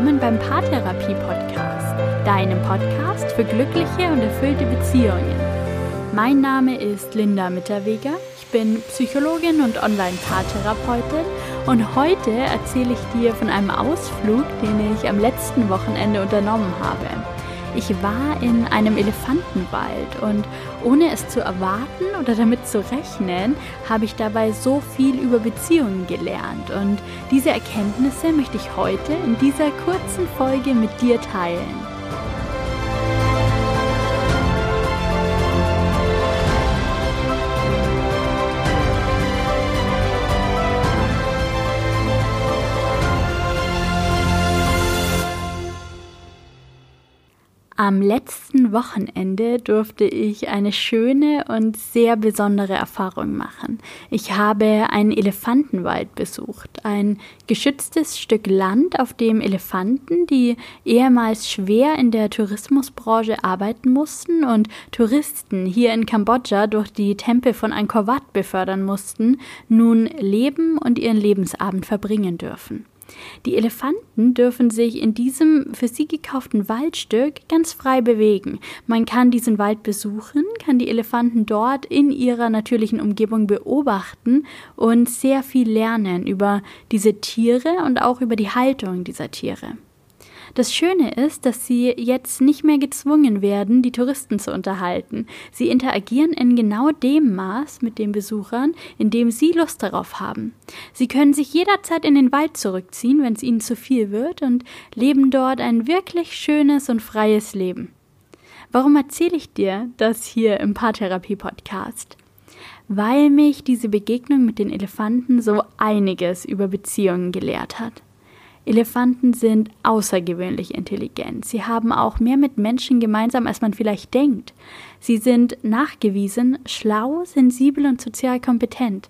willkommen beim Paartherapie Podcast, deinem Podcast für glückliche und erfüllte Beziehungen. Mein Name ist Linda Mitterweger, ich bin Psychologin und Online-Paartherapeutin und heute erzähle ich dir von einem Ausflug, den ich am letzten Wochenende unternommen habe. Ich war in einem Elefantenwald und ohne es zu erwarten oder damit zu rechnen, habe ich dabei so viel über Beziehungen gelernt und diese Erkenntnisse möchte ich heute in dieser kurzen Folge mit dir teilen. Am letzten Wochenende durfte ich eine schöne und sehr besondere Erfahrung machen. Ich habe einen Elefantenwald besucht, ein geschütztes Stück Land, auf dem Elefanten, die ehemals schwer in der Tourismusbranche arbeiten mussten und Touristen hier in Kambodscha durch die Tempel von Angkor Wat befördern mussten, nun leben und ihren Lebensabend verbringen dürfen. Die Elefanten dürfen sich in diesem für sie gekauften Waldstück ganz frei bewegen. Man kann diesen Wald besuchen, kann die Elefanten dort in ihrer natürlichen Umgebung beobachten und sehr viel lernen über diese Tiere und auch über die Haltung dieser Tiere. Das Schöne ist, dass sie jetzt nicht mehr gezwungen werden, die Touristen zu unterhalten. Sie interagieren in genau dem Maß mit den Besuchern, in dem sie Lust darauf haben. Sie können sich jederzeit in den Wald zurückziehen, wenn es ihnen zu viel wird, und leben dort ein wirklich schönes und freies Leben. Warum erzähle ich dir das hier im Paartherapie-Podcast? Weil mich diese Begegnung mit den Elefanten so einiges über Beziehungen gelehrt hat. Elefanten sind außergewöhnlich intelligent. Sie haben auch mehr mit Menschen gemeinsam, als man vielleicht denkt. Sie sind nachgewiesen schlau, sensibel und sozial kompetent.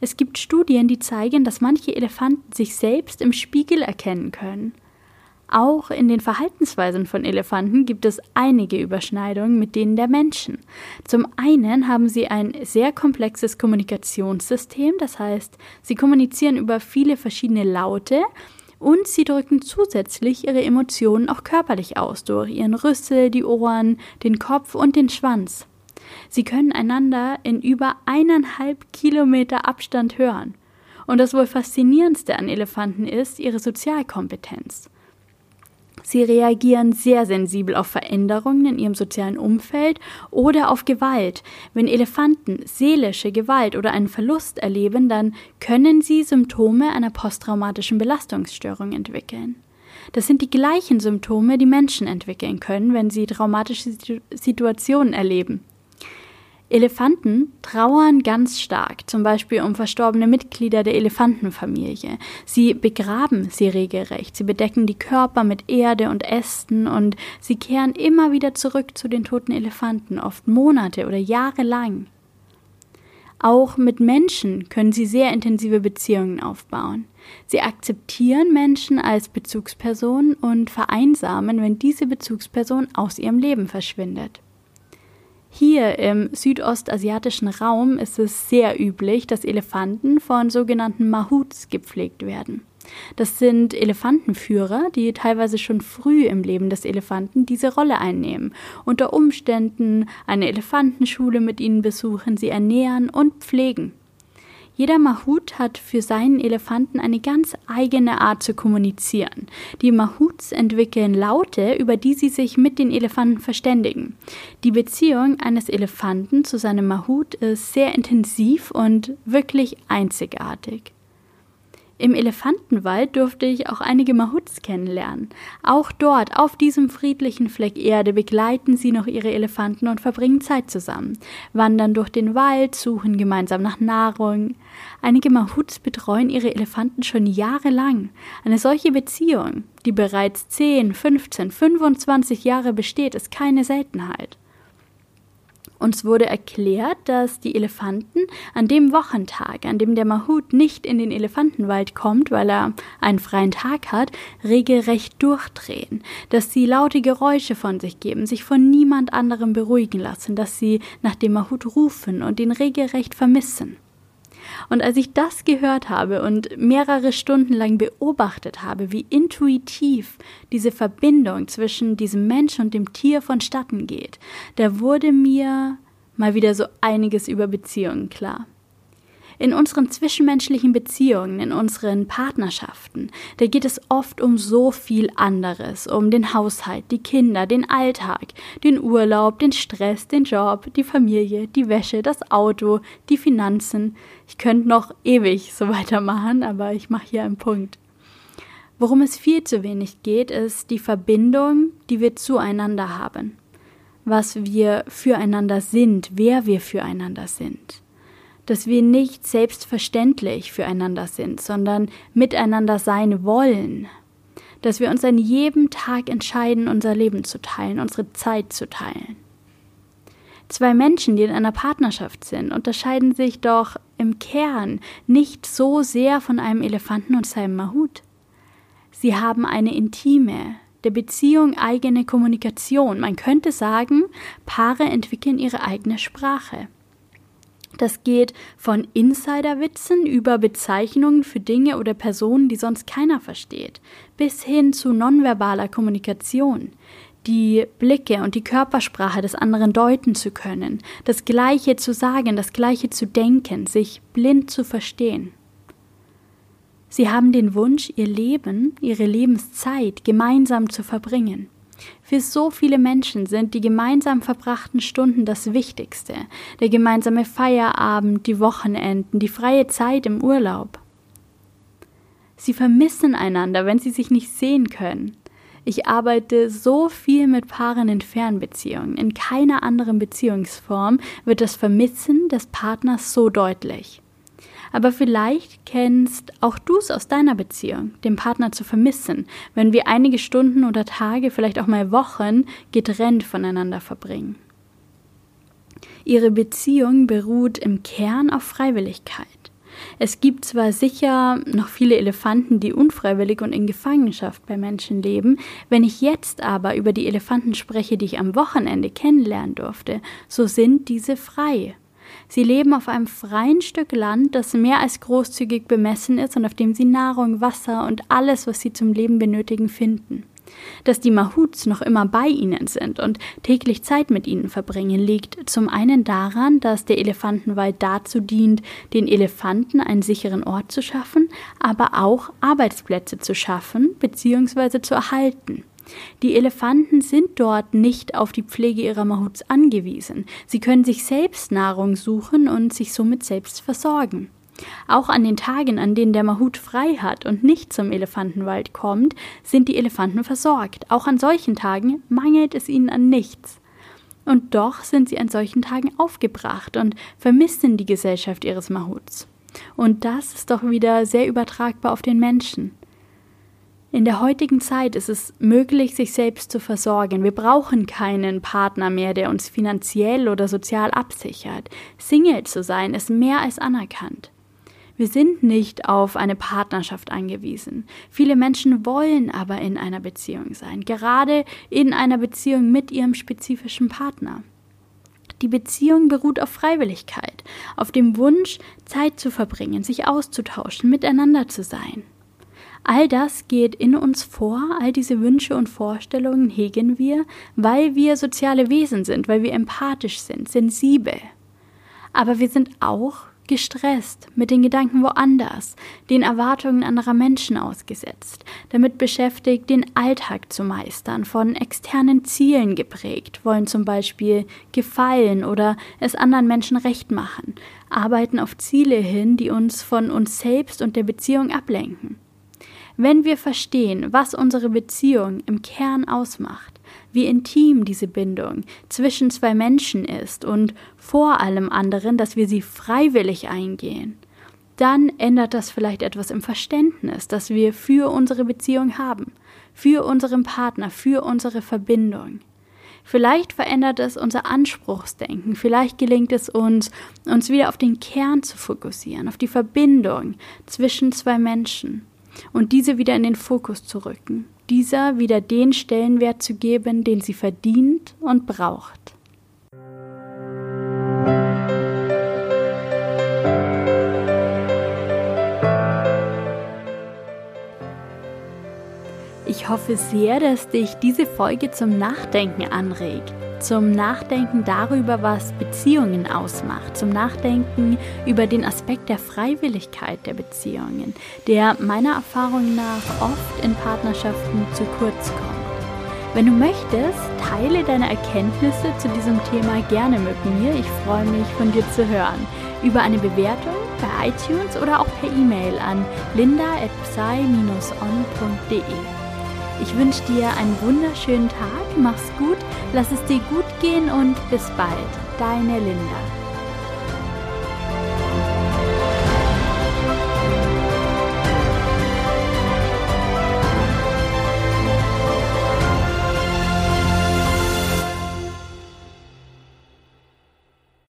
Es gibt Studien, die zeigen, dass manche Elefanten sich selbst im Spiegel erkennen können. Auch in den Verhaltensweisen von Elefanten gibt es einige Überschneidungen mit denen der Menschen. Zum einen haben sie ein sehr komplexes Kommunikationssystem, das heißt, sie kommunizieren über viele verschiedene Laute, und sie drücken zusätzlich ihre Emotionen auch körperlich aus, durch ihren Rüssel, die Ohren, den Kopf und den Schwanz. Sie können einander in über eineinhalb Kilometer Abstand hören. Und das wohl faszinierendste an Elefanten ist ihre Sozialkompetenz. Sie reagieren sehr sensibel auf Veränderungen in ihrem sozialen Umfeld oder auf Gewalt. Wenn Elefanten seelische Gewalt oder einen Verlust erleben, dann können sie Symptome einer posttraumatischen Belastungsstörung entwickeln. Das sind die gleichen Symptome, die Menschen entwickeln können, wenn sie traumatische Situationen erleben. Elefanten trauern ganz stark, zum Beispiel um verstorbene Mitglieder der Elefantenfamilie. Sie begraben sie regelrecht, sie bedecken die Körper mit Erde und Ästen und sie kehren immer wieder zurück zu den toten Elefanten, oft Monate oder Jahre lang. Auch mit Menschen können sie sehr intensive Beziehungen aufbauen. Sie akzeptieren Menschen als Bezugsperson und vereinsamen, wenn diese Bezugsperson aus ihrem Leben verschwindet. Hier im südostasiatischen Raum ist es sehr üblich, dass Elefanten von sogenannten Mahuts gepflegt werden. Das sind Elefantenführer, die teilweise schon früh im Leben des Elefanten diese Rolle einnehmen, unter Umständen eine Elefantenschule mit ihnen besuchen, sie ernähren und pflegen. Jeder Mahut hat für seinen Elefanten eine ganz eigene Art zu kommunizieren. Die Mahuts entwickeln Laute, über die sie sich mit den Elefanten verständigen. Die Beziehung eines Elefanten zu seinem Mahut ist sehr intensiv und wirklich einzigartig. Im Elefantenwald durfte ich auch einige Mahuts kennenlernen. Auch dort, auf diesem friedlichen Fleck Erde, begleiten sie noch ihre Elefanten und verbringen Zeit zusammen, wandern durch den Wald, suchen gemeinsam nach Nahrung. Einige Mahuts betreuen ihre Elefanten schon jahrelang. Eine solche Beziehung, die bereits 10, 15, 25 Jahre besteht, ist keine Seltenheit. Uns wurde erklärt, dass die Elefanten an dem Wochentag, an dem der Mahut nicht in den Elefantenwald kommt, weil er einen freien Tag hat, regelrecht durchdrehen, dass sie laute Geräusche von sich geben, sich von niemand anderem beruhigen lassen, dass sie nach dem Mahut rufen und ihn regelrecht vermissen. Und als ich das gehört habe und mehrere Stunden lang beobachtet habe, wie intuitiv diese Verbindung zwischen diesem Mensch und dem Tier vonstatten geht, da wurde mir mal wieder so einiges über Beziehungen klar in unseren zwischenmenschlichen Beziehungen, in unseren Partnerschaften, da geht es oft um so viel anderes, um den Haushalt, die Kinder, den Alltag, den Urlaub, den Stress, den Job, die Familie, die Wäsche, das Auto, die Finanzen. Ich könnte noch ewig so weitermachen, aber ich mache hier einen Punkt. Worum es viel zu wenig geht, ist die Verbindung, die wir zueinander haben. Was wir füreinander sind, wer wir füreinander sind dass wir nicht selbstverständlich füreinander sind, sondern miteinander sein wollen, dass wir uns an jedem Tag entscheiden, unser Leben zu teilen, unsere Zeit zu teilen. Zwei Menschen, die in einer Partnerschaft sind, unterscheiden sich doch im Kern nicht so sehr von einem Elefanten und seinem Mahut. Sie haben eine intime, der Beziehung eigene Kommunikation. Man könnte sagen, Paare entwickeln ihre eigene Sprache. Das geht von Insiderwitzen über Bezeichnungen für Dinge oder Personen, die sonst keiner versteht, bis hin zu nonverbaler Kommunikation, die Blicke und die Körpersprache des anderen deuten zu können, das Gleiche zu sagen, das Gleiche zu denken, sich blind zu verstehen. Sie haben den Wunsch, ihr Leben, ihre Lebenszeit gemeinsam zu verbringen. Für so viele Menschen sind die gemeinsam verbrachten Stunden das Wichtigste, der gemeinsame Feierabend, die Wochenenden, die freie Zeit im Urlaub. Sie vermissen einander, wenn sie sich nicht sehen können. Ich arbeite so viel mit Paaren in Fernbeziehungen. In keiner anderen Beziehungsform wird das Vermissen des Partners so deutlich. Aber vielleicht kennst auch du es aus deiner Beziehung, den Partner zu vermissen, wenn wir einige Stunden oder Tage, vielleicht auch mal Wochen getrennt voneinander verbringen. Ihre Beziehung beruht im Kern auf Freiwilligkeit. Es gibt zwar sicher noch viele Elefanten, die unfreiwillig und in Gefangenschaft bei Menschen leben, wenn ich jetzt aber über die Elefanten spreche, die ich am Wochenende kennenlernen durfte, so sind diese frei Sie leben auf einem freien Stück Land, das mehr als großzügig bemessen ist und auf dem sie Nahrung, Wasser und alles, was sie zum Leben benötigen, finden. Dass die Mahuts noch immer bei ihnen sind und täglich Zeit mit ihnen verbringen, liegt zum einen daran, dass der Elefantenwald dazu dient, den Elefanten einen sicheren Ort zu schaffen, aber auch Arbeitsplätze zu schaffen bzw. zu erhalten. Die Elefanten sind dort nicht auf die Pflege ihrer Mahuts angewiesen. Sie können sich selbst Nahrung suchen und sich somit selbst versorgen. Auch an den Tagen, an denen der Mahut frei hat und nicht zum Elefantenwald kommt, sind die Elefanten versorgt. Auch an solchen Tagen mangelt es ihnen an nichts. Und doch sind sie an solchen Tagen aufgebracht und vermissen die Gesellschaft ihres Mahuts. Und das ist doch wieder sehr übertragbar auf den Menschen. In der heutigen Zeit ist es möglich, sich selbst zu versorgen. Wir brauchen keinen Partner mehr, der uns finanziell oder sozial absichert. Single zu sein ist mehr als anerkannt. Wir sind nicht auf eine Partnerschaft angewiesen. Viele Menschen wollen aber in einer Beziehung sein, gerade in einer Beziehung mit ihrem spezifischen Partner. Die Beziehung beruht auf Freiwilligkeit, auf dem Wunsch, Zeit zu verbringen, sich auszutauschen, miteinander zu sein. All das geht in uns vor, all diese Wünsche und Vorstellungen hegen wir, weil wir soziale Wesen sind, weil wir empathisch sind, sensibel. Aber wir sind auch gestresst, mit den Gedanken woanders, den Erwartungen anderer Menschen ausgesetzt, damit beschäftigt, den Alltag zu meistern, von externen Zielen geprägt, wollen zum Beispiel gefallen oder es anderen Menschen recht machen, arbeiten auf Ziele hin, die uns von uns selbst und der Beziehung ablenken. Wenn wir verstehen, was unsere Beziehung im Kern ausmacht, wie intim diese Bindung zwischen zwei Menschen ist und vor allem anderen, dass wir sie freiwillig eingehen, dann ändert das vielleicht etwas im Verständnis, das wir für unsere Beziehung haben, für unseren Partner, für unsere Verbindung. Vielleicht verändert es unser Anspruchsdenken, vielleicht gelingt es uns, uns wieder auf den Kern zu fokussieren, auf die Verbindung zwischen zwei Menschen und diese wieder in den Fokus zu rücken, dieser wieder den Stellenwert zu geben, den sie verdient und braucht. Ich hoffe sehr, dass dich diese Folge zum Nachdenken anregt. Zum Nachdenken darüber, was Beziehungen ausmacht. Zum Nachdenken über den Aspekt der Freiwilligkeit der Beziehungen, der meiner Erfahrung nach oft in Partnerschaften zu kurz kommt. Wenn du möchtest, teile deine Erkenntnisse zu diesem Thema gerne mit mir. Ich freue mich, von dir zu hören. Über eine Bewertung bei iTunes oder auch per E-Mail an linda.psy-on.de. Ich wünsche dir einen wunderschönen Tag, mach's gut, lass es dir gut gehen und bis bald. Deine Linda.